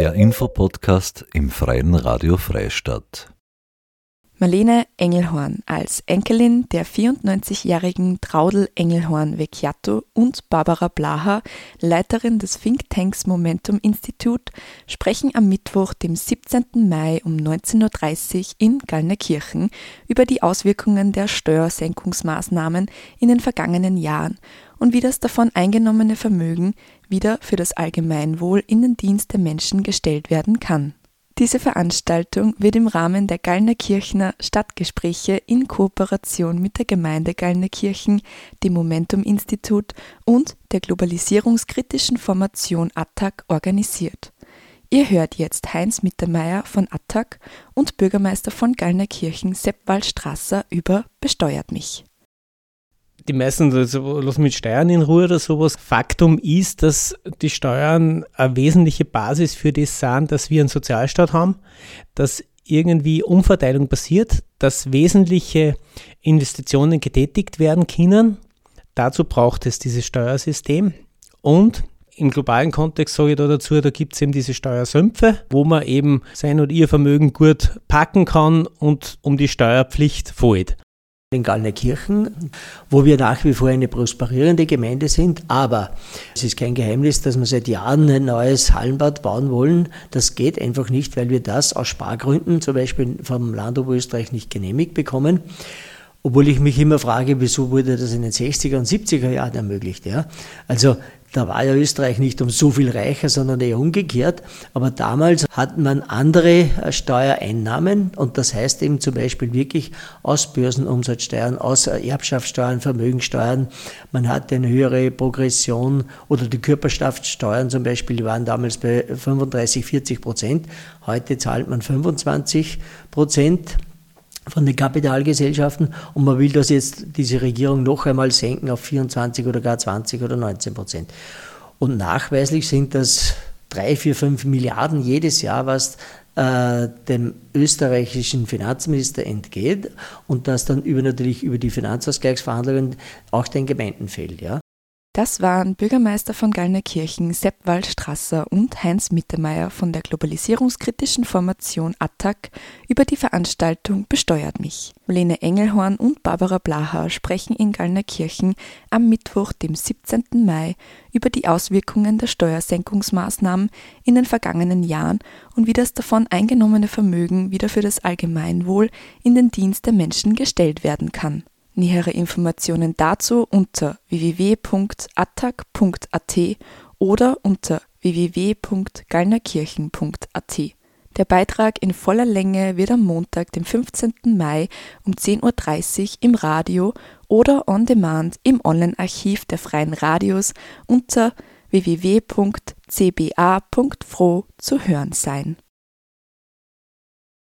Der Infopodcast im Freien Radio Freistadt. Marlene Engelhorn als Enkelin der 94-jährigen Traudel Engelhorn Vecchiato und Barbara Blaha, Leiterin des Thinktanks Momentum Institut, sprechen am Mittwoch, dem 17. Mai um 19.30 Uhr in Gallnerkirchen über die Auswirkungen der Steuersenkungsmaßnahmen in den vergangenen Jahren und wie das davon eingenommene Vermögen wieder für das Allgemeinwohl in den Dienst der Menschen gestellt werden kann. Diese Veranstaltung wird im Rahmen der Gallnerkirchener Stadtgespräche in Kooperation mit der Gemeinde Gallnerkirchen, dem Momentum Institut und der globalisierungskritischen Formation ATTAC organisiert. Ihr hört jetzt Heinz Mittermeier von ATTAC und Bürgermeister von Gallnerkirchen Sepp Waldstrasser über Besteuert mich die meisten lassen mit Steuern in Ruhe oder sowas. Faktum ist, dass die Steuern eine wesentliche Basis für das sind, dass wir einen Sozialstaat haben, dass irgendwie Umverteilung passiert, dass wesentliche Investitionen getätigt werden können. Dazu braucht es dieses Steuersystem und im globalen Kontext sage ich da dazu, da gibt es eben diese Steuersümpfe, wo man eben sein oder ihr Vermögen gut packen kann und um die Steuerpflicht fällt in Gallnerkirchen, wo wir nach wie vor eine prosperierende Gemeinde sind. Aber es ist kein Geheimnis, dass wir seit Jahren ein neues Hallenbad bauen wollen. Das geht einfach nicht, weil wir das aus Spargründen zum Beispiel vom Land Oberösterreich nicht genehmigt bekommen. Obwohl ich mich immer frage, wieso wurde das in den 60er und 70er Jahren ermöglicht. Ja? Also da war ja Österreich nicht um so viel reicher, sondern eher umgekehrt. Aber damals hat man andere äh, Steuereinnahmen und das heißt eben zum Beispiel wirklich aus Börsenumsatzsteuern, aus äh, Erbschaftssteuern, Vermögensteuern. Man hatte eine höhere Progression oder die Körperschaftssteuern zum Beispiel die waren damals bei 35, 40 Prozent. Heute zahlt man 25 Prozent von den Kapitalgesellschaften und man will das jetzt, diese Regierung noch einmal senken auf 24 oder gar 20 oder 19 Prozent. Und nachweislich sind das 3, 4, 5 Milliarden jedes Jahr, was äh, dem österreichischen Finanzminister entgeht und das dann über natürlich über die Finanzausgleichsverhandlungen auch den Gemeinden fällt. Ja. Das waren Bürgermeister von Gallnerkirchen Sepp Waldstrasser und Heinz Mittermeier von der globalisierungskritischen Formation ATTAC über die Veranstaltung Besteuert mich. Lene Engelhorn und Barbara Blaha sprechen in Gallnerkirchen am Mittwoch, dem 17. Mai, über die Auswirkungen der Steuersenkungsmaßnahmen in den vergangenen Jahren und wie das davon eingenommene Vermögen wieder für das Allgemeinwohl in den Dienst der Menschen gestellt werden kann. Nähere Informationen dazu unter www.attac.at oder unter www.gallnerkirchen.at. Der Beitrag in voller Länge wird am Montag, dem 15. Mai um 10.30 Uhr im Radio oder on demand im Online-Archiv der Freien Radios unter www.cba.fro zu hören sein